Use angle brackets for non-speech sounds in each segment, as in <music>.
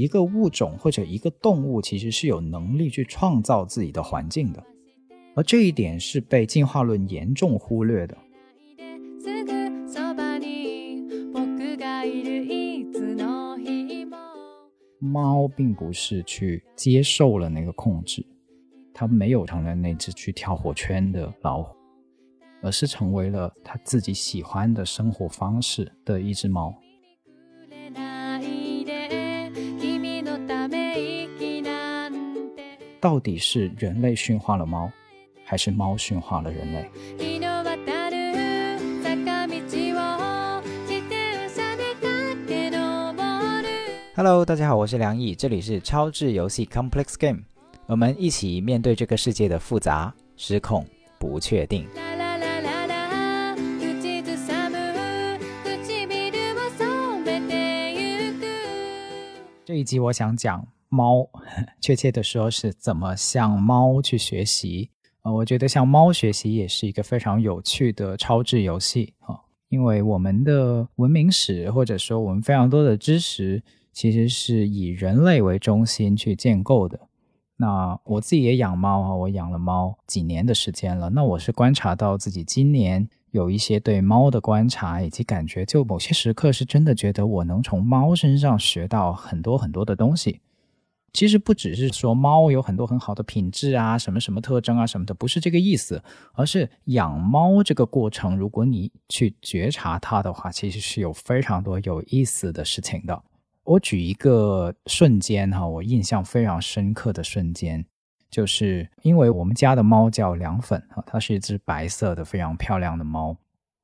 一个物种或者一个动物其实是有能力去创造自己的环境的，而这一点是被进化论严重忽略的。猫并不是去接受了那个控制，它没有成为那只去跳火圈的老虎，而是成为了它自己喜欢的生活方式的一只猫。到底是人类驯化了猫，还是猫驯化了人类？Hello，大家好，我是梁毅，这里是超智游戏 Complex Game，我们一起面对这个世界的复杂、失控、不确定。一集我想讲。猫，<laughs> 确切的说是怎么向猫去学习？呃，我觉得向猫学习也是一个非常有趣的超智游戏啊，因为我们的文明史或者说我们非常多的知识，其实是以人类为中心去建构的。那我自己也养猫啊，我养了猫几年的时间了。那我是观察到自己今年有一些对猫的观察以及感觉，就某些时刻是真的觉得我能从猫身上学到很多很多的东西。其实不只是说猫有很多很好的品质啊，什么什么特征啊什么的，不是这个意思，而是养猫这个过程，如果你去觉察它的话，其实是有非常多有意思的事情的。我举一个瞬间哈，我印象非常深刻的瞬间，就是因为我们家的猫叫凉粉啊，它是一只白色的非常漂亮的猫。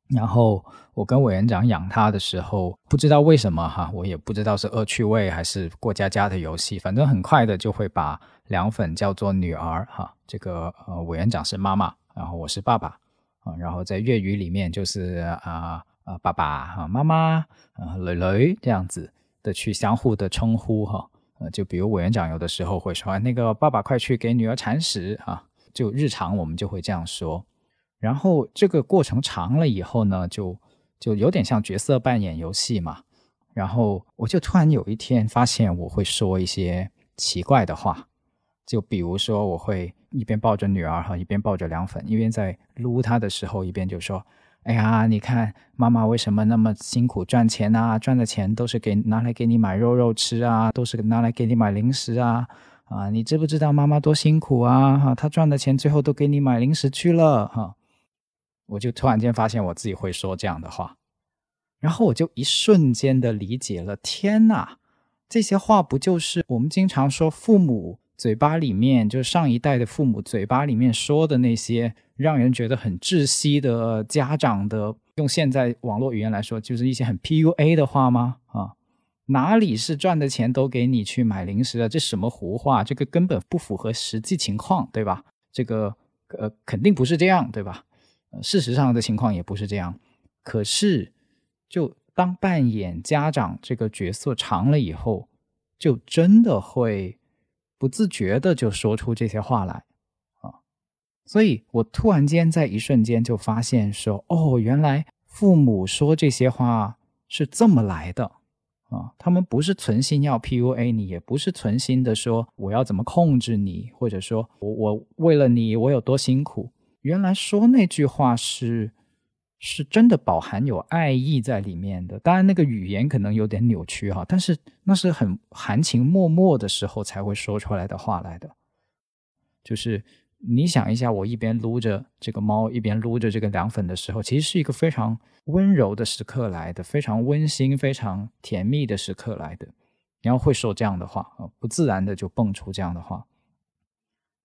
然后我跟委员长养它的时候，不知道为什么哈，我也不知道是恶趣味还是过家家的游戏，反正很快的就会把凉粉叫做女儿哈。这个呃委员长是妈妈，然后我是爸爸啊。然后在粤语里面就是啊啊爸爸啊妈妈啊蕾蕾这样子的去相互的称呼哈。呃，就比如委员长有的时候会说那个爸爸快去给女儿铲屎啊，就日常我们就会这样说。然后这个过程长了以后呢，就就有点像角色扮演游戏嘛。然后我就突然有一天发现，我会说一些奇怪的话，就比如说我会一边抱着女儿哈，一边抱着凉粉，一边在撸她的时候，一边就说：“哎呀，你看妈妈为什么那么辛苦赚钱啊？赚的钱都是给拿来给你买肉肉吃啊，都是拿来给你买零食啊。”啊，你知不知道妈妈多辛苦啊？哈，她赚的钱最后都给你买零食去了哈。我就突然间发现我自己会说这样的话，然后我就一瞬间的理解了。天哪，这些话不就是我们经常说父母嘴巴里面，就是上一代的父母嘴巴里面说的那些让人觉得很窒息的家长的，用现在网络语言来说，就是一些很 PUA 的话吗？啊，哪里是赚的钱都给你去买零食的？这什么胡话？这个根本不符合实际情况，对吧？这个呃，肯定不是这样，对吧？事实上的情况也不是这样，可是，就当扮演家长这个角色长了以后，就真的会不自觉的就说出这些话来啊！所以我突然间在一瞬间就发现说，哦，原来父母说这些话是这么来的啊！他们不是存心要 PUA 你，也不是存心的说我要怎么控制你，或者说我我为了你我有多辛苦。原来说那句话是是真的饱含有爱意在里面的，当然那个语言可能有点扭曲哈，但是那是很含情脉脉的时候才会说出来的话来的。就是你想一下，我一边撸着这个猫，一边撸着这个凉粉的时候，其实是一个非常温柔的时刻来的，非常温馨、非常甜蜜的时刻来的。然后会说这样的话啊，不自然的就蹦出这样的话。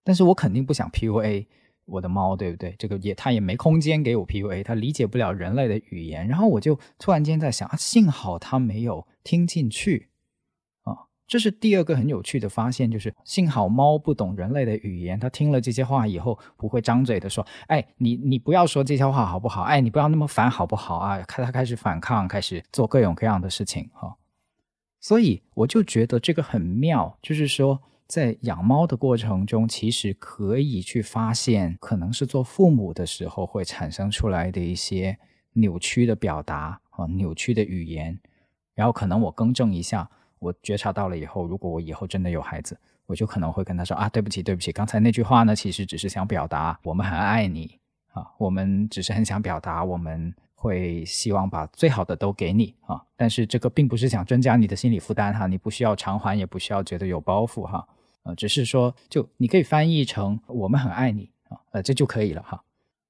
但是我肯定不想 PUA。我的猫对不对？这个也它也没空间给我 PUA，它理解不了人类的语言。然后我就突然间在想啊，幸好它没有听进去啊。这是第二个很有趣的发现，就是幸好猫不懂人类的语言，它听了这些话以后不会张嘴的说：“哎，你你不要说这些话好不好？哎，你不要那么烦好不好啊？”开它开始反抗，开始做各种各样的事情哈。所以我就觉得这个很妙，就是说。在养猫的过程中，其实可以去发现，可能是做父母的时候会产生出来的一些扭曲的表达啊，扭曲的语言。然后可能我更正一下，我觉察到了以后，如果我以后真的有孩子，我就可能会跟他说啊，对不起，对不起，刚才那句话呢，其实只是想表达我们很爱你啊，我们只是很想表达我们会希望把最好的都给你啊，但是这个并不是想增加你的心理负担哈，你不需要偿还，也不需要觉得有包袱哈，呃，只是说就你可以翻译成我们很爱你啊，呃，这就可以了哈。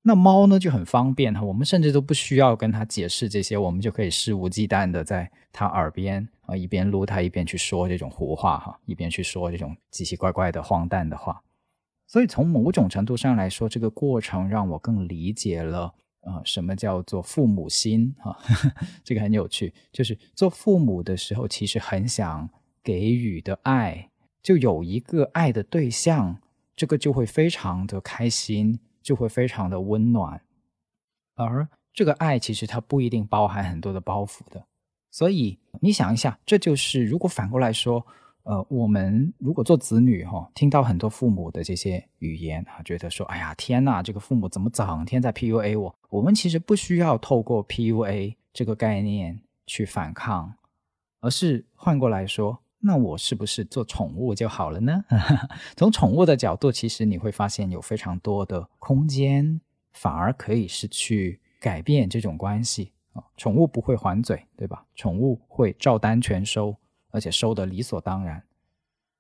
那猫呢就很方便哈，我们甚至都不需要跟它解释这些，我们就可以肆无忌惮的在它耳边啊一边撸它一边去说这种胡话哈，一边去说这种奇奇怪怪的荒诞的话。所以从某种程度上来说，这个过程让我更理解了啊什么叫做父母心哈，<laughs> 这个很有趣，就是做父母的时候其实很想给予的爱，就有一个爱的对象，这个就会非常的开心。就会非常的温暖，而这个爱其实它不一定包含很多的包袱的，所以你想一下，这就是如果反过来说，呃，我们如果做子女哈，听到很多父母的这些语言啊，觉得说，哎呀，天呐，这个父母怎么整天在 PUA 我？我们其实不需要透过 PUA 这个概念去反抗，而是换过来说。那我是不是做宠物就好了呢？<laughs> 从宠物的角度，其实你会发现有非常多的空间，反而可以是去改变这种关系啊。宠物不会还嘴，对吧？宠物会照单全收，而且收的理所当然。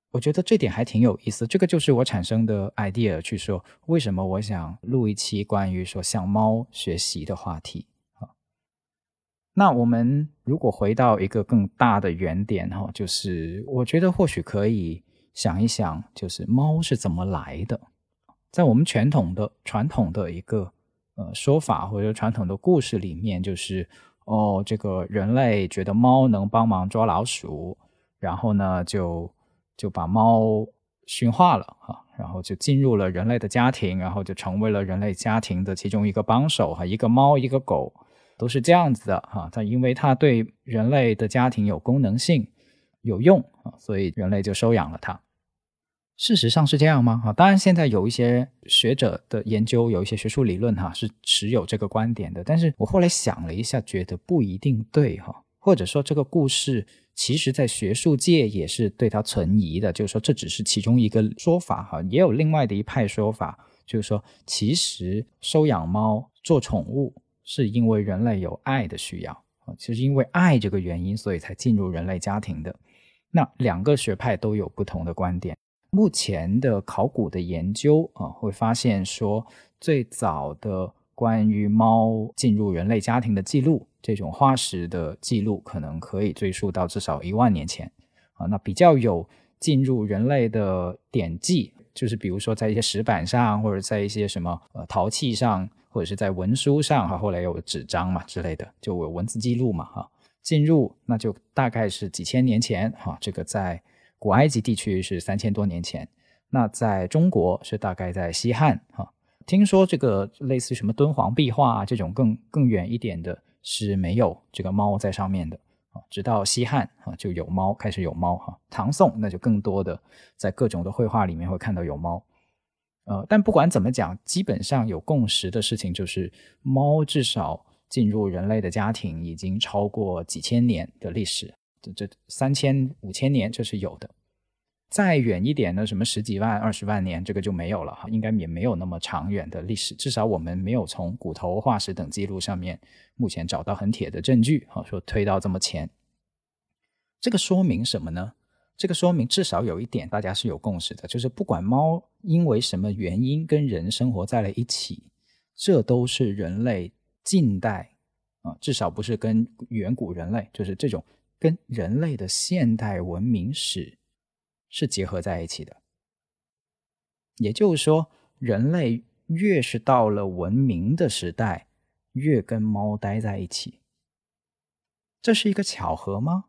我觉得这点还挺有意思。这个就是我产生的 idea，去说为什么我想录一期关于说向猫学习的话题。那我们如果回到一个更大的原点哈，就是我觉得或许可以想一想，就是猫是怎么来的。在我们传统的传统的一个呃说法或者传统的故事里面，就是哦，这个人类觉得猫能帮忙抓老鼠，然后呢就就把猫驯化了哈，然后就进入了人类的家庭，然后就成为了人类家庭的其中一个帮手哈，一个猫一个狗。都是这样子的哈，它因为它对人类的家庭有功能性、有用啊，所以人类就收养了它。事实上是这样吗？啊，当然现在有一些学者的研究，有一些学术理论哈是持有这个观点的。但是我后来想了一下，觉得不一定对哈，或者说这个故事其实在学术界也是对它存疑的，就是说这只是其中一个说法哈，也有另外的一派说法，就是说其实收养猫做宠物。是因为人类有爱的需要啊，其实因为爱这个原因，所以才进入人类家庭的。那两个学派都有不同的观点。目前的考古的研究啊，会发现说，最早的关于猫进入人类家庭的记录，这种化石的记录，可能可以追溯到至少一万年前啊。那比较有进入人类的典籍，就是比如说在一些石板上，或者在一些什么呃陶器上。或者是在文书上哈，后来有纸张嘛之类的，就有文字记录嘛哈。进入那就大概是几千年前哈，这个在古埃及地区是三千多年前，那在中国是大概在西汉哈。听说这个类似什么敦煌壁画这种更更远一点的是没有这个猫在上面的啊，直到西汉啊就有猫开始有猫哈。唐宋那就更多的在各种的绘画里面会看到有猫。呃，但不管怎么讲，基本上有共识的事情就是，猫至少进入人类的家庭已经超过几千年的历史，这这三千五千年这是有的。再远一点呢，什么十几万、二十万年，这个就没有了哈，应该也没有那么长远的历史。至少我们没有从骨头、化石等记录上面目前找到很铁的证据，哈，说推到这么前。这个说明什么呢？这个说明至少有一点，大家是有共识的，就是不管猫因为什么原因跟人生活在了一起，这都是人类近代啊，至少不是跟远古人类，就是这种跟人类的现代文明史是结合在一起的。也就是说，人类越是到了文明的时代，越跟猫待在一起，这是一个巧合吗？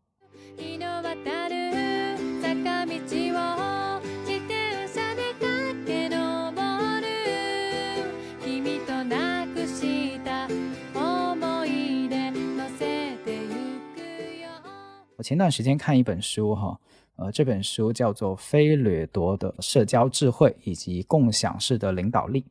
前段时间看一本书，哈，呃，这本书叫做《非掠夺的社交智慧以及共享式的领导力》。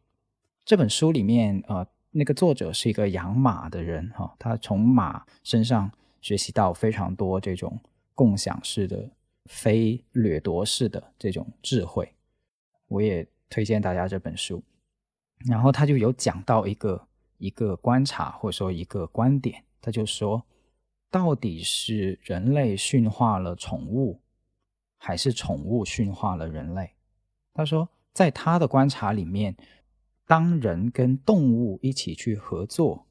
这本书里面，呃，那个作者是一个养马的人，哈，他从马身上学习到非常多这种共享式的、非掠夺式的这种智慧。我也推荐大家这本书。然后他就有讲到一个一个观察，或者说一个观点，他就说，到底是人类驯化了宠物，还是宠物驯化了人类？他说，在他的观察里面，当人跟动物一起去合作。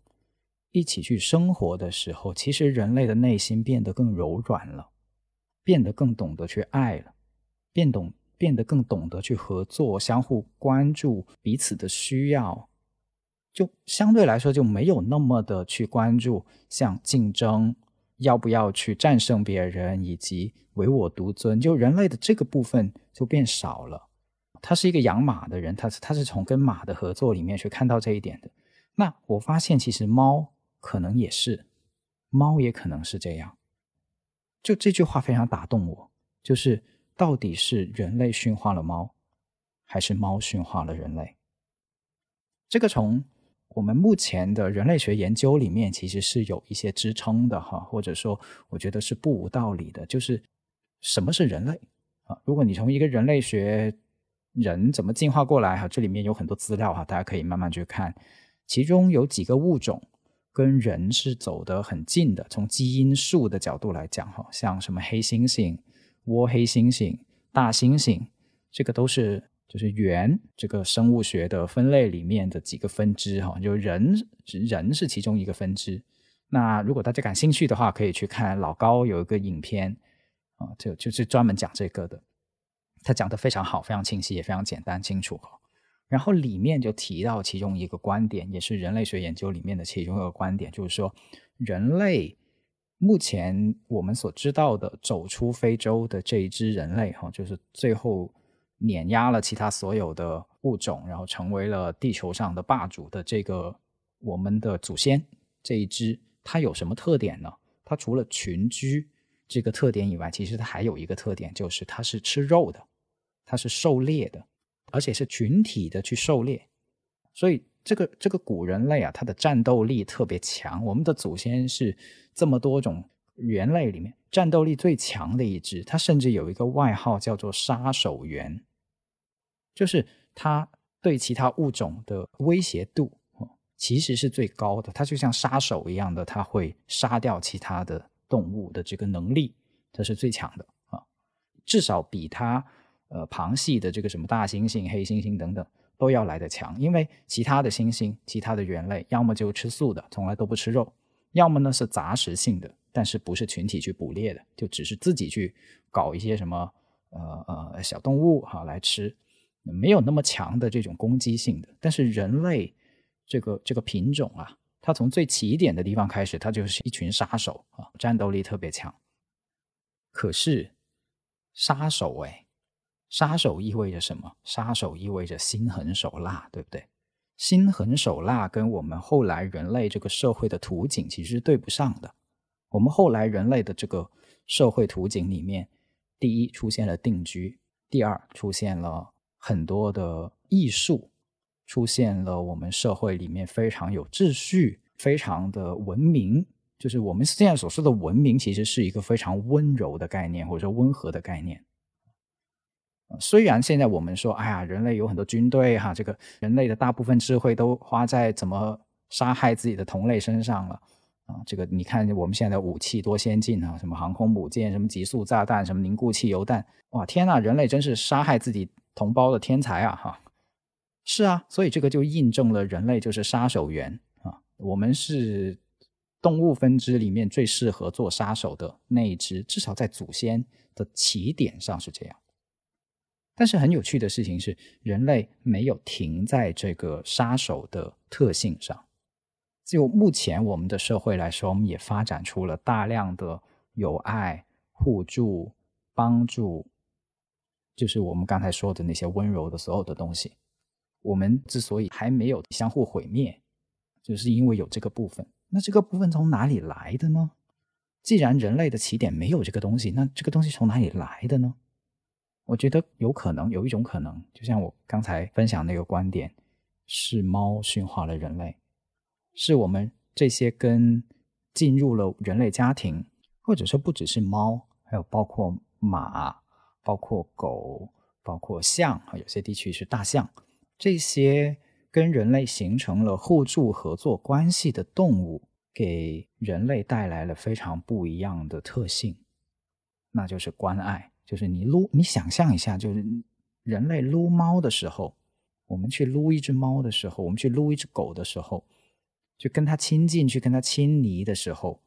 一起去生活的时候，其实人类的内心变得更柔软了，变得更懂得去爱了，变懂变得更懂得去合作，相互关注彼此的需要，就相对来说就没有那么的去关注像竞争，要不要去战胜别人，以及唯我独尊，就人类的这个部分就变少了。他是一个养马的人，他他是从跟马的合作里面去看到这一点的。那我发现其实猫。可能也是，猫也可能是这样。就这句话非常打动我，就是到底是人类驯化了猫，还是猫驯化了人类？这个从我们目前的人类学研究里面，其实是有一些支撑的哈，或者说我觉得是不无道理的。就是什么是人类啊？如果你从一个人类学人怎么进化过来哈，这里面有很多资料哈，大家可以慢慢去看，其中有几个物种。跟人是走得很近的，从基因树的角度来讲，哈，像什么黑猩猩、倭黑猩猩、大猩猩，这个都是就是猿这个生物学的分类里面的几个分支，哈，就人人是其中一个分支。那如果大家感兴趣的话，可以去看老高有一个影片，啊，就就是专门讲这个的，他讲的非常好，非常清晰，也非常简单清楚，哈。然后里面就提到其中一个观点，也是人类学研究里面的其中一个观点，就是说，人类目前我们所知道的走出非洲的这一支人类，哈，就是最后碾压了其他所有的物种，然后成为了地球上的霸主的这个我们的祖先这一支，它有什么特点呢？它除了群居这个特点以外，其实它还有一个特点，就是它是吃肉的，它是狩猎的。而且是群体的去狩猎，所以这个这个古人类啊，它的战斗力特别强。我们的祖先是这么多种猿类里面战斗力最强的一只，它甚至有一个外号叫做“杀手猿”，就是它对其他物种的威胁度其实是最高的。它就像杀手一样的，它会杀掉其他的动物的这个能力，它是最强的啊，至少比它。呃，旁系的这个什么大猩猩、黑猩猩等等，都要来得强，因为其他的猩猩、其他的猿类，要么就吃素的，从来都不吃肉；要么呢是杂食性的，但是不是群体去捕猎的，就只是自己去搞一些什么呃呃小动物哈来吃，没有那么强的这种攻击性的。但是人类这个这个品种啊，它从最起点的地方开始，它就是一群杀手啊，战斗力特别强。可是杀手哎。杀手意味着什么？杀手意味着心狠手辣，对不对？心狠手辣跟我们后来人类这个社会的图景其实是对不上的。我们后来人类的这个社会图景里面，第一出现了定居，第二出现了很多的艺术，出现了我们社会里面非常有秩序、非常的文明。就是我们现在所说的文明，其实是一个非常温柔的概念，或者说温和的概念。虽然现在我们说，哎呀，人类有很多军队哈，这个人类的大部分智慧都花在怎么杀害自己的同类身上了啊。这个你看我们现在的武器多先进啊，什么航空母舰，什么极速炸弹，什么凝固汽油弹，哇天呐，人类真是杀害自己同胞的天才啊哈。是啊，所以这个就印证了人类就是杀手猿啊，我们是动物分支里面最适合做杀手的那一只，至少在祖先的起点上是这样。但是很有趣的事情是，人类没有停在这个杀手的特性上。就目前我们的社会来说，我们也发展出了大量的友爱、互助、帮助，就是我们刚才说的那些温柔的所有的东西。我们之所以还没有相互毁灭，就是因为有这个部分。那这个部分从哪里来的呢？既然人类的起点没有这个东西，那这个东西从哪里来的呢？我觉得有可能有一种可能，就像我刚才分享那个观点，是猫驯化了人类，是我们这些跟进入了人类家庭，或者说不只是猫，还有包括马、包括狗、包括象啊，有些地区是大象，这些跟人类形成了互助合作关系的动物，给人类带来了非常不一样的特性，那就是关爱。就是你撸，你想象一下，就是人类撸猫的时候，我们去撸一只猫的时候，我们去撸一只狗的时候，就跟它亲近，去跟它亲昵的时候。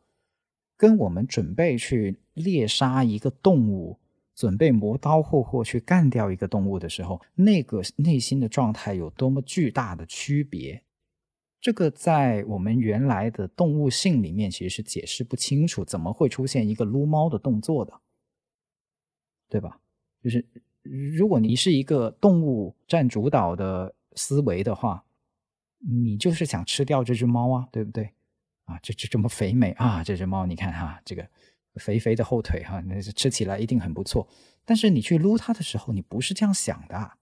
跟我们准备去猎杀一个动物，准备磨刀霍霍去干掉一个动物的时候，那个内心的状态有多么巨大的区别？这个在我们原来的动物性里面其实是解释不清楚，怎么会出现一个撸猫的动作的，对吧？就是如果你是一个动物占主导的思维的话，你就是想吃掉这只猫啊，对不对？啊，这这这么肥美啊！这只猫，你看哈，这个肥肥的后腿哈，那吃起来一定很不错。但是你去撸它的时候，你不是这样想的，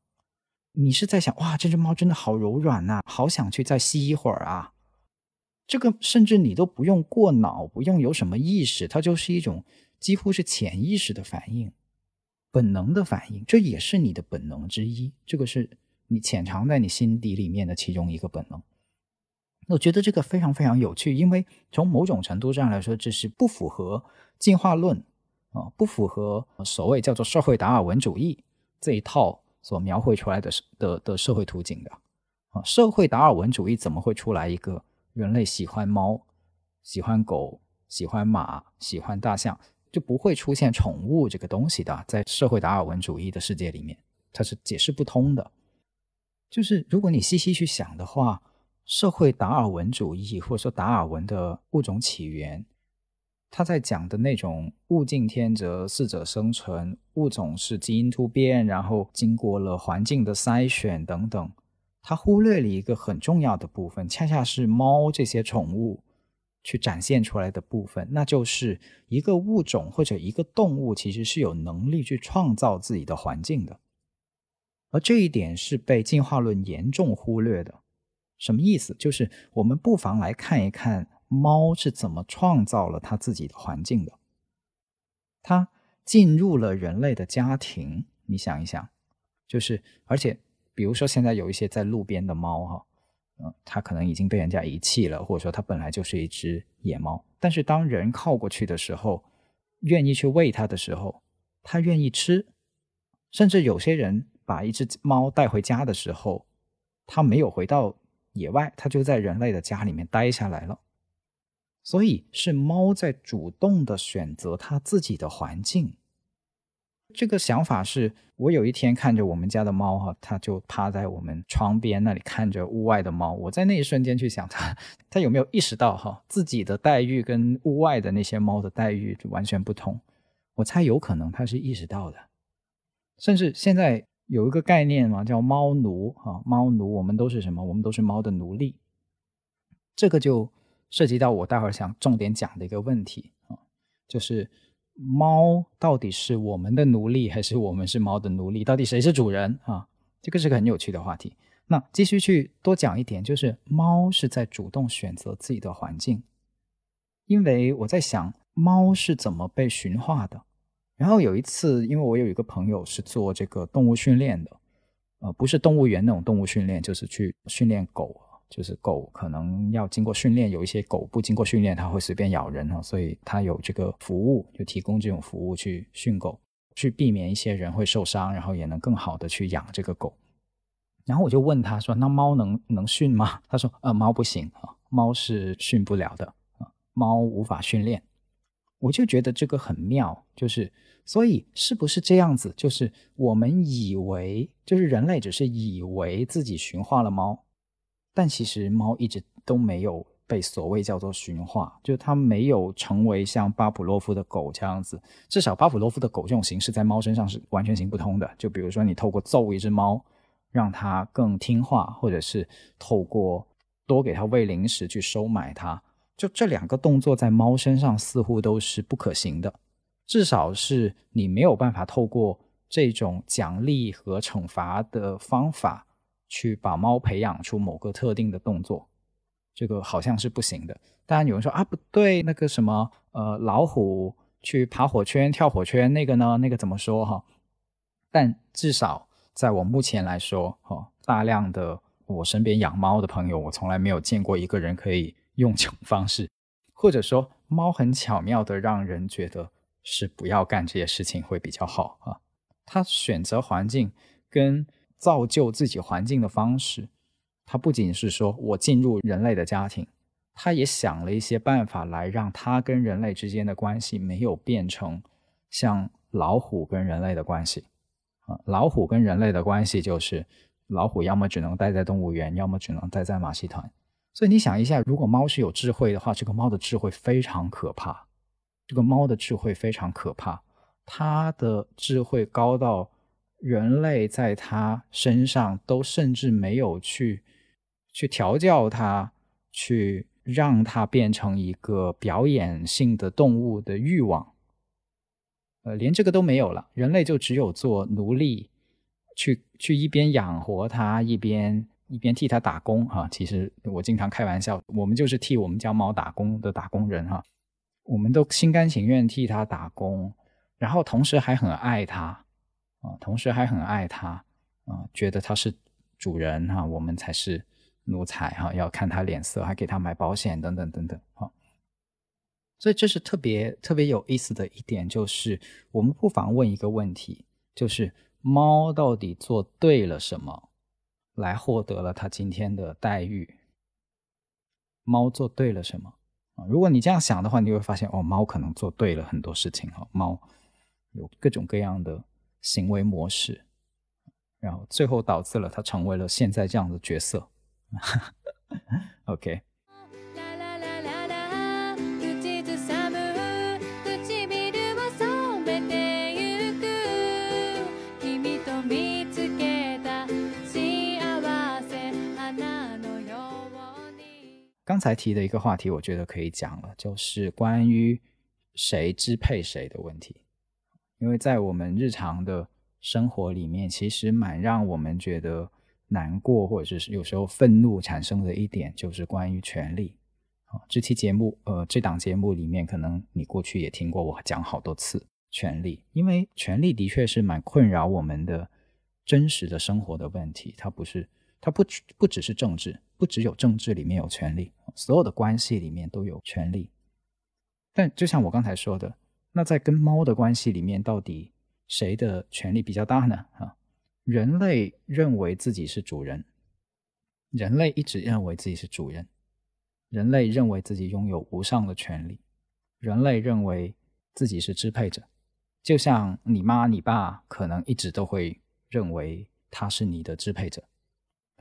你是在想哇，这只猫真的好柔软呐，好想去再吸一会儿啊。这个甚至你都不用过脑，不用有什么意识，它就是一种几乎是潜意识的反应，本能的反应，这也是你的本能之一。这个是你潜藏在你心底里面的其中一个本能。我觉得这个非常非常有趣，因为从某种程度上来说，这是不符合进化论啊，不符合所谓叫做社会达尔文主义这一套所描绘出来的的的社会图景的啊。社会达尔文主义怎么会出来一个人类喜欢猫、喜欢狗、喜欢马、喜欢大象，就不会出现宠物这个东西的？在社会达尔文主义的世界里面，它是解释不通的。就是如果你细细去想的话。社会达尔文主义，或者说达尔文的物种起源，他在讲的那种物竞天择、适者生存，物种是基因突变，然后经过了环境的筛选等等，他忽略了一个很重要的部分，恰恰是猫这些宠物去展现出来的部分，那就是一个物种或者一个动物其实是有能力去创造自己的环境的，而这一点是被进化论严重忽略的。什么意思？就是我们不妨来看一看猫是怎么创造了它自己的环境的。它进入了人类的家庭，你想一想，就是而且，比如说现在有一些在路边的猫，哈，嗯，它可能已经被人家遗弃了，或者说它本来就是一只野猫，但是当人靠过去的时候，愿意去喂它的时候，它愿意吃，甚至有些人把一只猫带回家的时候，它没有回到。野外，它就在人类的家里面待下来了，所以是猫在主动的选择它自己的环境。这个想法是我有一天看着我们家的猫哈，它就趴在我们窗边那里看着屋外的猫。我在那一瞬间去想，它它有没有意识到哈自己的待遇跟屋外的那些猫的待遇就完全不同？我猜有可能它是意识到的，甚至现在。有一个概念嘛，叫猫奴啊，猫奴，我们都是什么？我们都是猫的奴隶。这个就涉及到我待会儿想重点讲的一个问题啊，就是猫到底是我们的奴隶，还是我们是猫的奴隶？到底谁是主人啊？这个是个很有趣的话题。那继续去多讲一点，就是猫是在主动选择自己的环境，因为我在想，猫是怎么被驯化的？然后有一次，因为我有一个朋友是做这个动物训练的，呃，不是动物园那种动物训练，就是去训练狗，就是狗可能要经过训练，有一些狗不经过训练，它会随便咬人啊，所以他有这个服务，就提供这种服务去训狗，去避免一些人会受伤，然后也能更好的去养这个狗。然后我就问他说：“那猫能能训吗？”他说：“呃，猫不行啊，猫是训不了的啊，猫无法训练。”我就觉得这个很妙，就是。所以是不是这样子？就是我们以为，就是人类只是以为自己驯化了猫，但其实猫一直都没有被所谓叫做驯化，就它没有成为像巴甫洛夫的狗这样子。至少巴甫洛夫的狗这种形式在猫身上是完全行不通的。就比如说你透过揍一只猫，让它更听话，或者是透过多给它喂零食去收买它，就这两个动作在猫身上似乎都是不可行的。至少是你没有办法透过这种奖励和惩罚的方法去把猫培养出某个特定的动作，这个好像是不行的。当然有人说啊，不对，那个什么呃，老虎去爬火圈、跳火圈，那个呢？那个怎么说哈？但至少在我目前来说，哈，大量的我身边养猫的朋友，我从来没有见过一个人可以用这种方式，或者说猫很巧妙的让人觉得是不要干这些事情会比较好啊。它选择环境跟造就自己环境的方式，它不仅是说我进入人类的家庭。他也想了一些办法来让他跟人类之间的关系没有变成像老虎跟人类的关系啊。老虎跟人类的关系就是老虎要么只能待在动物园，要么只能待在马戏团。所以你想一下，如果猫是有智慧的话，这个猫的智慧非常可怕。这个猫的智慧非常可怕，它的智慧高到人类在它身上都甚至没有去去调教它去。让它变成一个表演性的动物的欲望，呃，连这个都没有了。人类就只有做奴隶，去去一边养活它，一边一边替它打工哈。其实我经常开玩笑，我们就是替我们家猫打工的打工人哈。我们都心甘情愿替它打工，然后同时还很爱它啊，同时还很爱它啊，觉得它是主人哈，我们才是。奴才哈，要看他脸色，还给他买保险等等等等哈。所以这是特别特别有意思的一点，就是我们不妨问一个问题：就是猫到底做对了什么，来获得了他今天的待遇？猫做对了什么啊？如果你这样想的话，你会发现哦，猫可能做对了很多事情哈。猫有各种各样的行为模式，然后最后导致了它成为了现在这样的角色。<laughs> OK。刚才提的一个话题，我觉得可以讲了，就是关于谁支配谁的问题。因为在我们日常的生活里面，其实蛮让我们觉得。难过或者是有时候愤怒产生的一点，就是关于权力。啊，这期节目，呃，这档节目里面，可能你过去也听过我讲好多次权力，因为权力的确是蛮困扰我们的真实的生活的问题。它不是，它不不只是政治，不只有政治里面有权力，所有的关系里面都有权力。但就像我刚才说的，那在跟猫的关系里面，到底谁的权力比较大呢？啊？人类认为自己是主人，人类一直认为自己是主人，人类认为自己拥有无上的权利，人类认为自己是支配者，就像你妈你爸可能一直都会认为他是你的支配者，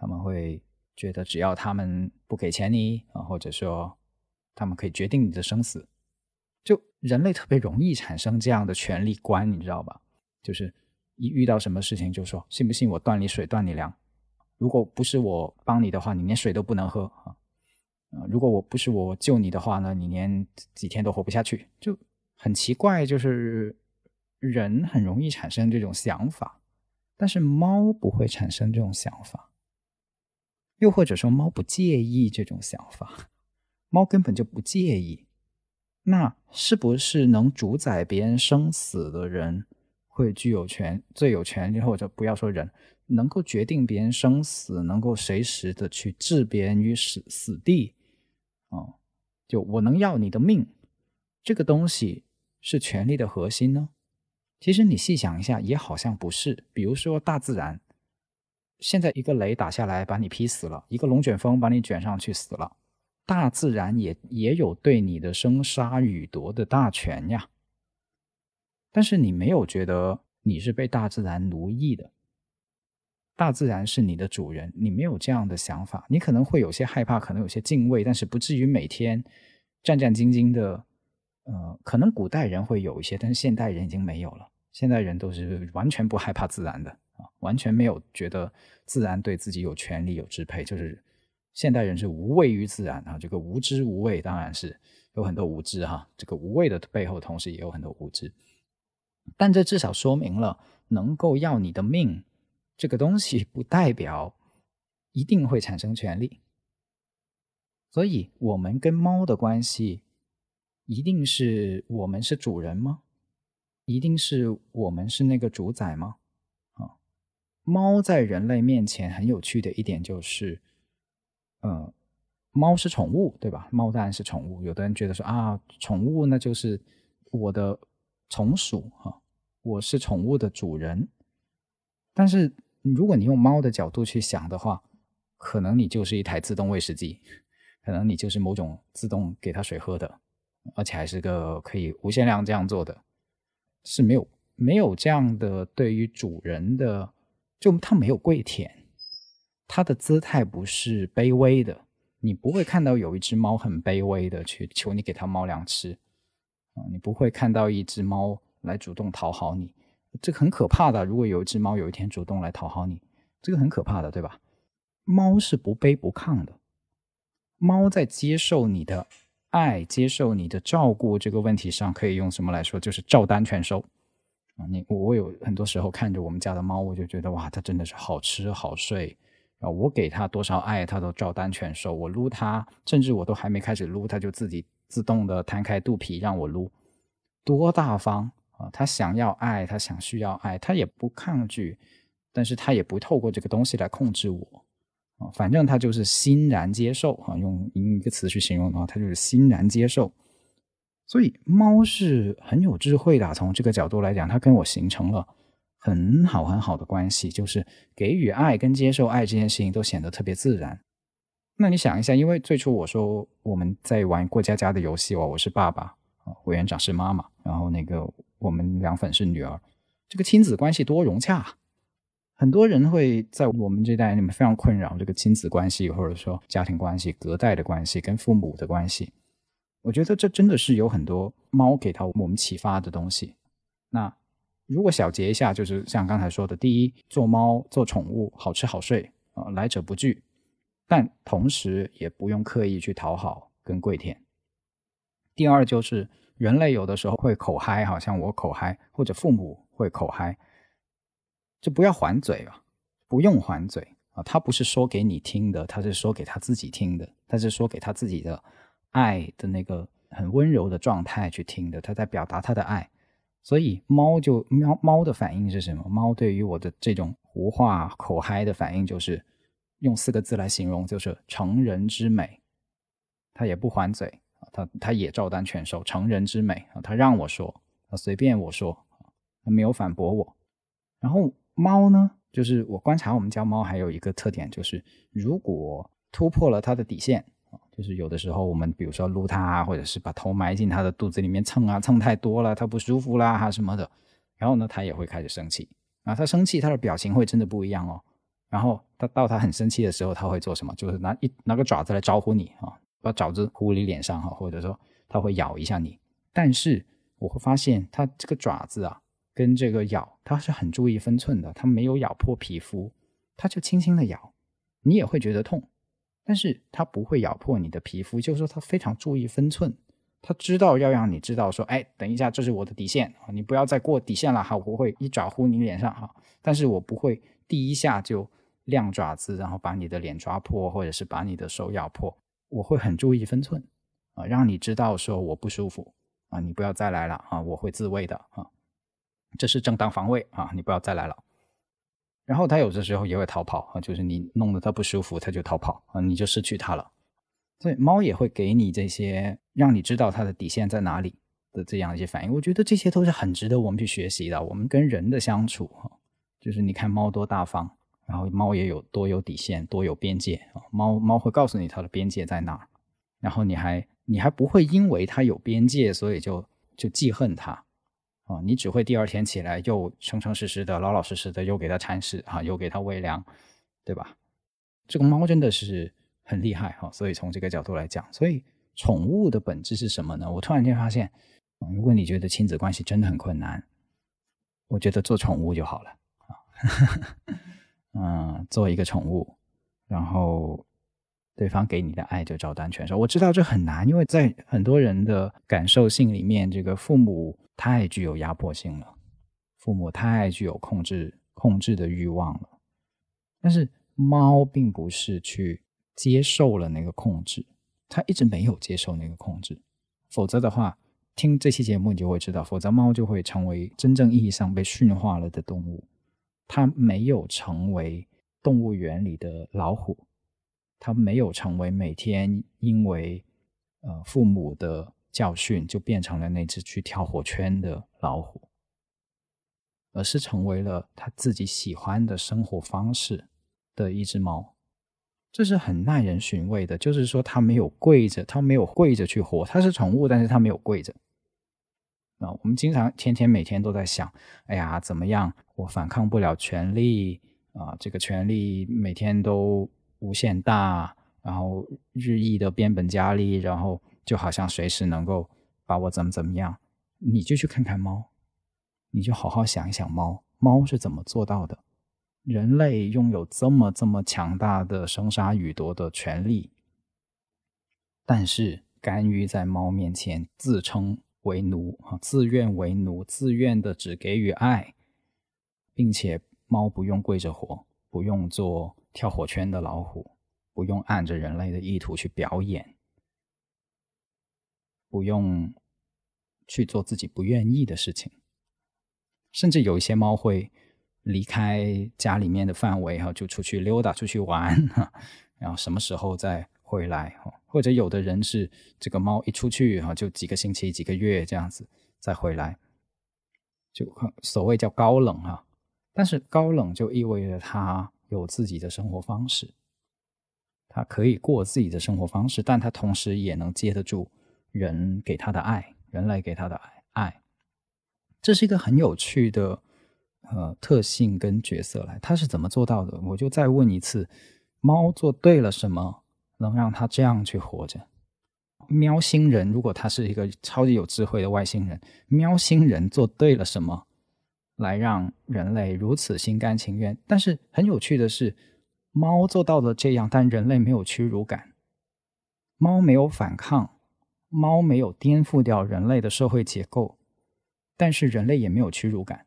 他们会觉得只要他们不给钱你啊，或者说他们可以决定你的生死，就人类特别容易产生这样的权力观，你知道吧？就是。一遇到什么事情就说信不信我断你水断你粮，如果不是我帮你的话，你连水都不能喝啊！如果我不是我救你的话呢，你连几天都活不下去，就很奇怪。就是人很容易产生这种想法，但是猫不会产生这种想法，又或者说猫不介意这种想法，猫根本就不介意。那是不是能主宰别人生死的人？会具有权最有权利，或者不要说人，能够决定别人生死，能够随时的去置别人于死死地，哦，就我能要你的命，这个东西是权力的核心呢？其实你细想一下，也好像不是。比如说大自然，现在一个雷打下来把你劈死了，一个龙卷风把你卷上去死了，大自然也也有对你的生杀予夺的大权呀。但是你没有觉得你是被大自然奴役的，大自然是你的主人，你没有这样的想法，你可能会有些害怕，可能有些敬畏，但是不至于每天战战兢兢的。呃，可能古代人会有一些，但是现代人已经没有了。现代人都是完全不害怕自然的完全没有觉得自然对自己有权利有支配，就是现代人是无畏于自然啊。这个无知无畏当然是有很多无知哈，这个无畏的背后，同时也有很多无知。但这至少说明了，能够要你的命这个东西，不代表一定会产生权利。所以，我们跟猫的关系一定是我们是主人吗？一定是我们是那个主宰吗？猫在人类面前很有趣的一点就是，呃，猫是宠物，对吧？猫当然是宠物。有的人觉得说啊，宠物那就是我的从属哈，我是宠物的主人。但是如果你用猫的角度去想的话，可能你就是一台自动喂食机，可能你就是某种自动给它水喝的，而且还是个可以无限量这样做的。是没有没有这样的对于主人的，就它没有跪舔，它的姿态不是卑微的，你不会看到有一只猫很卑微的去求你给它猫粮吃，啊，你不会看到一只猫来主动讨好你，这很可怕的。如果有一只猫有一天主动来讨好你，这个很可怕的，对吧？猫是不卑不亢的，猫在接受你的。爱接受你的照顾这个问题上，可以用什么来说？就是照单全收你我有很多时候看着我们家的猫，我就觉得哇，它真的是好吃好睡啊！我给它多少爱，它都照单全收。我撸它，甚至我都还没开始撸，它就自己自动的摊开肚皮让我撸，多大方啊！它想要爱，它想需要爱，它也不抗拒，但是它也不透过这个东西来控制我。啊，反正他就是欣然接受啊，用一个词去形容的话，他就是欣然接受。所以猫是很有智慧的，从这个角度来讲，它跟我形成了很好很好的关系，就是给予爱跟接受爱这件事情都显得特别自然。那你想一下，因为最初我说我们在玩过家家的游戏哦，我是爸爸，委员长是妈妈，然后那个我们凉粉是女儿，这个亲子关系多融洽。很多人会在我们这代人里面非常困扰这个亲子关系，或者说家庭关系、隔代的关系、跟父母的关系。我觉得这真的是有很多猫给到我们启发的东西。那如果小结一下，就是像刚才说的，第一，做猫做宠物好吃好睡啊，来者不拒，但同时也不用刻意去讨好跟跪舔。第二，就是人类有的时候会口嗨，好像我口嗨，或者父母会口嗨。就不要还嘴啊，不用还嘴啊！他不是说给你听的，他是说给他自己听的，他是说给他自己的爱的那个很温柔的状态去听的，他在表达他的爱。所以猫就猫猫的反应是什么？猫对于我的这种胡话口嗨的反应，就是用四个字来形容，就是成人之美。他也不还嘴啊，他他也照单全收，成人之美啊，他让我说，随便我说，他没有反驳我，然后。猫呢，就是我观察我们家猫还有一个特点，就是如果突破了它的底线，就是有的时候我们比如说撸它，啊或者是把头埋进它的肚子里面蹭啊蹭太多了，它不舒服啦哈什么的，然后呢它也会开始生气啊，它生气它的表情会真的不一样哦。然后它到它很生气的时候，它会做什么？就是拿一拿个爪子来招呼你啊，把爪子呼你脸上哈，或者说它会咬一下你。但是我会发现它这个爪子啊。跟这个咬，它是很注意分寸的，它没有咬破皮肤，它就轻轻的咬，你也会觉得痛，但是它不会咬破你的皮肤，就是说它非常注意分寸，它知道要让你知道说，哎，等一下，这是我的底线啊，你不要再过底线了哈，我会一爪呼你脸上哈，但是我不会第一下就亮爪子，然后把你的脸抓破，或者是把你的手咬破，我会很注意分寸啊，让你知道说我不舒服啊，你不要再来了啊，我会自卫的啊。这是正当防卫啊！你不要再来了。然后它有的时候也会逃跑啊，就是你弄得它不舒服，它就逃跑啊，你就失去它了。所以猫也会给你这些，让你知道它的底线在哪里的这样一些反应。我觉得这些都是很值得我们去学习的。我们跟人的相处哈，就是你看猫多大方，然后猫也有多有底线，多有边界啊。猫猫会告诉你它的边界在哪，然后你还你还不会因为它有边界，所以就就记恨它。啊，你只会第二天起来又诚诚实实的、老老实实的又给它铲屎啊，又给它喂粮，对吧？这个猫真的是很厉害哈，所以从这个角度来讲，所以宠物的本质是什么呢？我突然间发现，如果你觉得亲子关系真的很困难，我觉得做宠物就好了啊，<laughs> 嗯，做一个宠物，然后。对方给你的爱就照单全收，我知道这很难，因为在很多人的感受性里面，这个父母太具有压迫性了，父母太具有控制控制的欲望了。但是猫并不是去接受了那个控制，它一直没有接受那个控制，否则的话，听这期节目你就会知道，否则猫就会成为真正意义上被驯化了的动物，它没有成为动物园里的老虎，它没有成为每天因为呃父母的教训就变成了那只去跳火圈的老虎，而是成为了他自己喜欢的生活方式的一只猫。这是很耐人寻味的，就是说它没有跪着，它没有跪着去活，它是宠物，但是它没有跪着。啊，我们经常天天每天都在想，哎呀，怎么样？我反抗不了权力啊，这个权力每天都无限大，然后日益的变本加厉，然后就好像随时能够把我怎么怎么样。你就去看看猫，你就好好想一想猫，猫是怎么做到的？人类拥有这么这么强大的生杀予夺的权利，但是甘于在猫面前自称为奴啊，自愿为奴，自愿的只给予爱，并且猫不用跪着活，不用做跳火圈的老虎，不用按着人类的意图去表演，不用去做自己不愿意的事情，甚至有一些猫会。离开家里面的范围哈，就出去溜达、出去玩，然后什么时候再回来？或者有的人是这个猫一出去哈，就几个星期、几个月这样子再回来，就所谓叫高冷哈。但是高冷就意味着他有自己的生活方式，他可以过自己的生活方式，但他同时也能接得住人给他的爱，人类给他的爱。爱，这是一个很有趣的。呃，特性跟角色来，他是怎么做到的？我就再问一次，猫做对了什么，能让它这样去活着？喵星人如果他是一个超级有智慧的外星人，喵星人做对了什么，来让人类如此心甘情愿？但是很有趣的是，猫做到了这样，但人类没有屈辱感，猫没有反抗，猫没有颠覆掉人类的社会结构，但是人类也没有屈辱感。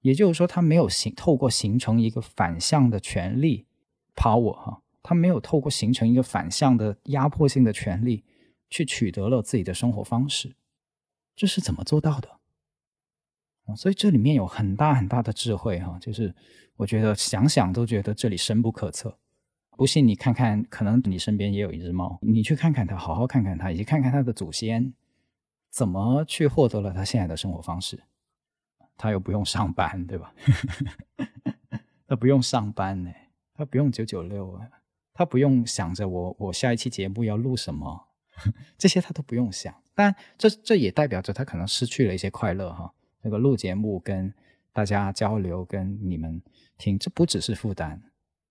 也就是说，他没有形透过形成一个反向的权利 power 哈，他没有透过形成一个反向的压迫性的权利，去取得了自己的生活方式，这是怎么做到的？所以这里面有很大很大的智慧哈，就是我觉得想想都觉得这里深不可测。不信你看看，可能你身边也有一只猫，你去看看它，好好看看它，以及看看它的祖先怎么去获得了它现在的生活方式。它又不用上班，对吧？<laughs> 它不用上班呢，它不用九九六啊，它不用想着我我下一期节目要录什么，<laughs> 这些它都不用想。但这这也代表着他可能失去了一些快乐哈。那个录节目跟大家交流，跟你们听，这不只是负担，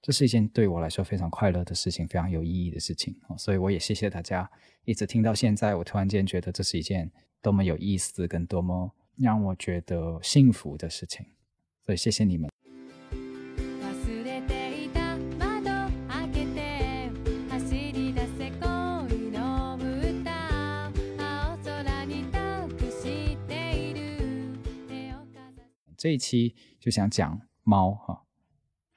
这是一件对我来说非常快乐的事情，非常有意义的事情所以我也谢谢大家一直听到现在。我突然间觉得这是一件多么有意思跟多么。让我觉得幸福的事情，所以谢谢你们。这一期就想讲猫哈，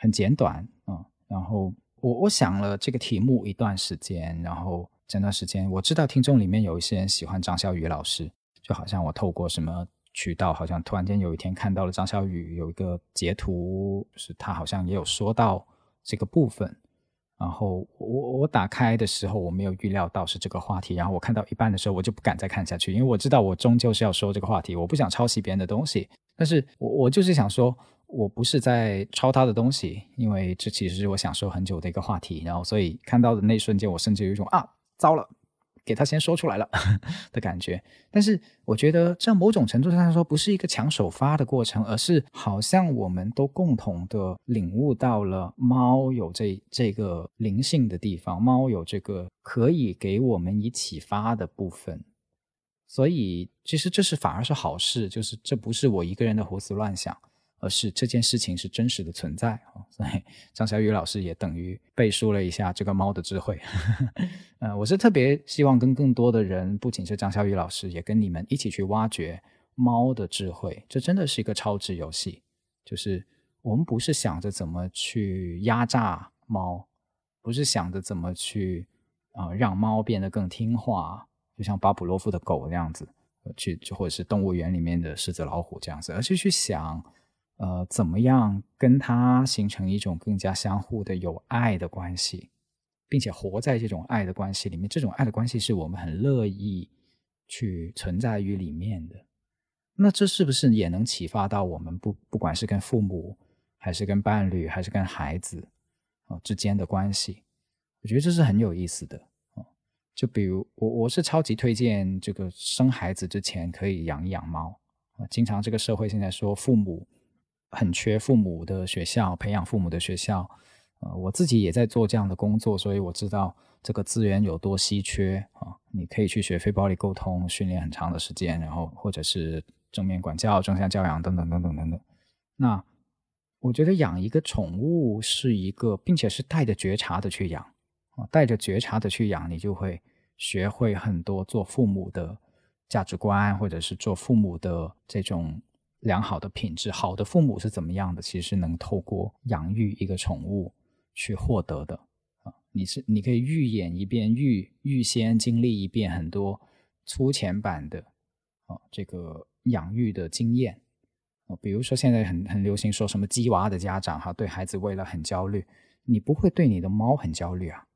很简短啊。然后我我想了这个题目一段时间，然后这段时间我知道听众里面有一些人喜欢张小雨老师，就好像我透过什么。渠道好像突然间有一天看到了张小雨有一个截图，是他好像也有说到这个部分。然后我我打开的时候我没有预料到是这个话题，然后我看到一半的时候我就不敢再看下去，因为我知道我终究是要说这个话题，我不想抄袭别人的东西。但是我我就是想说，我不是在抄他的东西，因为这其实是我想说很久的一个话题。然后所以看到的那一瞬间，我甚至有一种啊，糟了。给他先说出来了 <laughs> 的感觉，但是我觉得这某种程度上来说不是一个抢首发的过程，而是好像我们都共同的领悟到了猫有这这个灵性的地方，猫有这个可以给我们以启发的部分，所以其实这是反而是好事，就是这不是我一个人的胡思乱想。而是这件事情是真实的存在，所以 <laughs> 张小雨老师也等于背书了一下这个猫的智慧。<laughs> 呃，我是特别希望跟更多的人，不仅是张小雨老师，也跟你们一起去挖掘猫的智慧。这真的是一个超值游戏，就是我们不是想着怎么去压榨猫，不是想着怎么去啊让猫变得更听话，就像巴甫洛夫的狗那样子，去或者是动物园里面的狮子老虎这样子，而是去想，呃，怎么样跟他形成一种更加相互的有爱的关系，并且活在这种爱的关系里面。这种爱的关系是我们很乐意去存在于里面的。那这是不是也能启发到我们不不管是跟父母，还是跟伴侣，还是跟孩子啊之间的关系？我觉得这是很有意思的啊。就比如我我是超级推荐这个生孩子之前可以养一养猫啊。经常这个社会现在说父母很缺父母的学校，培养父母的学校。呃，我自己也在做这样的工作，所以我知道这个资源有多稀缺啊。你可以去学非暴力沟通训练很长的时间，然后或者是。正面管教、正向教养等等等等等等。那我觉得养一个宠物是一个，并且是带着觉察的去养啊，带着觉察的去养，你就会学会很多做父母的价值观，或者是做父母的这种良好的品质。好的父母是怎么样的？其实能透过养育一个宠物去获得的啊。你是你可以预演一遍，预预先经历一遍很多粗浅版的啊这个。养育的经验啊，比如说现在很很流行说什么鸡娃的家长哈，对孩子为了很焦虑，你不会对你的猫很焦虑啊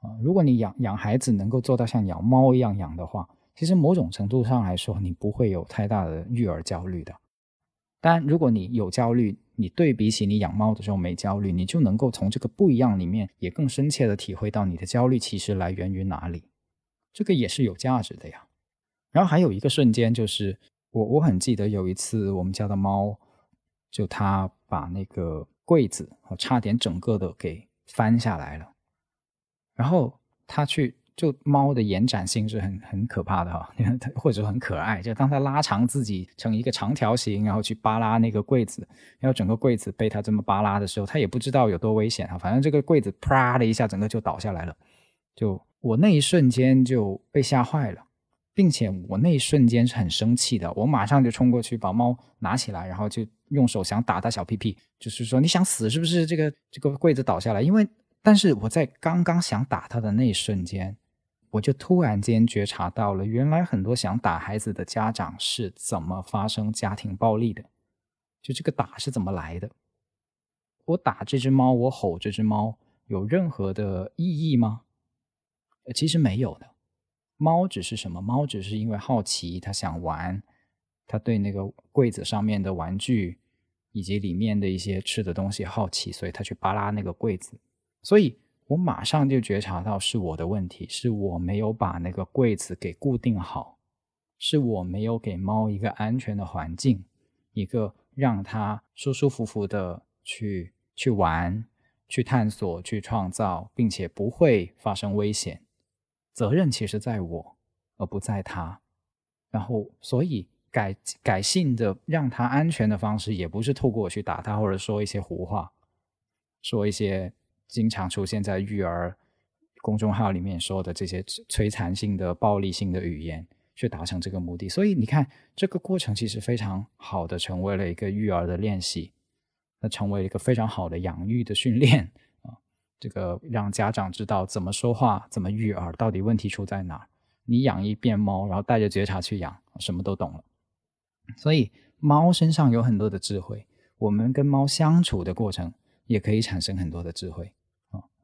啊！如果你养养孩子能够做到像养猫一样养的话，其实某种程度上来说，你不会有太大的育儿焦虑的。当然，如果你有焦虑，你对比起你养猫的时候没焦虑，你就能够从这个不一样里面也更深切的体会到你的焦虑其实来源于哪里，这个也是有价值的呀。然后还有一个瞬间就是。我我很记得有一次，我们家的猫，就它把那个柜子，差点整个的给翻下来了。然后它去，就猫的延展性是很很可怕的哈，它 <laughs> 或者很可爱。就当它拉长自己成一个长条形，然后去扒拉那个柜子，然后整个柜子被它这么扒拉的时候，它也不知道有多危险啊。反正这个柜子啪的一下，整个就倒下来了。就我那一瞬间就被吓坏了。并且我那一瞬间是很生气的，我马上就冲过去把猫拿起来，然后就用手想打它小屁屁，就是说你想死是不是？这个这个柜子倒下来，因为但是我在刚刚想打它的那一瞬间，我就突然间觉察到了，原来很多想打孩子的家长是怎么发生家庭暴力的，就这个打是怎么来的？我打这只猫，我吼这只猫，有任何的意义吗？其实没有的。猫只是什么？猫只是因为好奇，它想玩，它对那个柜子上面的玩具以及里面的一些吃的东西好奇，所以它去扒拉那个柜子。所以我马上就觉察到是我的问题，是我没有把那个柜子给固定好，是我没有给猫一个安全的环境，一个让它舒舒服服的去去玩、去探索、去创造，并且不会发生危险。责任其实在我，而不在他。然后，所以改改性的让他安全的方式，也不是透过我去打他，或者说一些胡话，说一些经常出现在育儿公众号里面说的这些摧残性的、暴力性的语言，去达成这个目的。所以你看，这个过程其实非常好的成为了一个育儿的练习，那成为一个非常好的养育的训练啊。这个让家长知道怎么说话，怎么育儿，到底问题出在哪？你养一遍猫，然后带着觉察去养，什么都懂了。所以猫身上有很多的智慧，我们跟猫相处的过程也可以产生很多的智慧！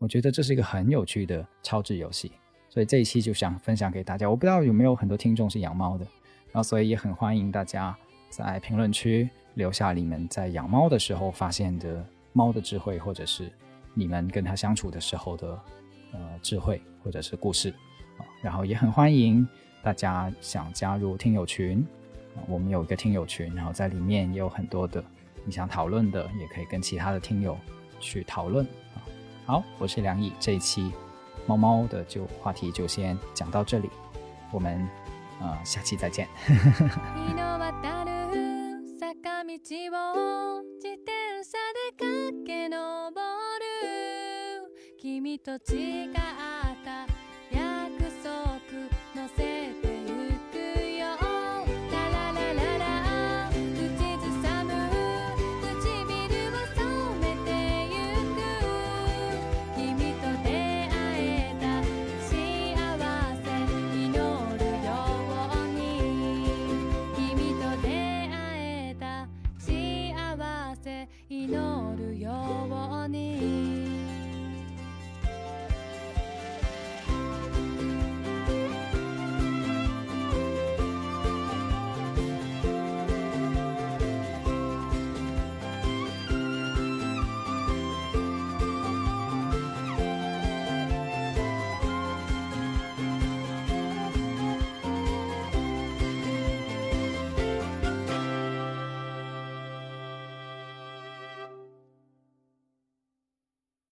我觉得这是一个很有趣的超智游戏。所以这一期就想分享给大家。我不知道有没有很多听众是养猫的，然后所以也很欢迎大家在评论区留下你们在养猫的时候发现的猫的智慧，或者是。你们跟它相处的时候的，呃，智慧或者是故事啊，然后也很欢迎大家想加入听友群，我们有一个听友群，然后在里面也有很多的你想讨论的，也可以跟其他的听友去讨论。好，我是梁毅，这一期猫猫的就话题就先讲到这里，我们啊下期再见。<laughs>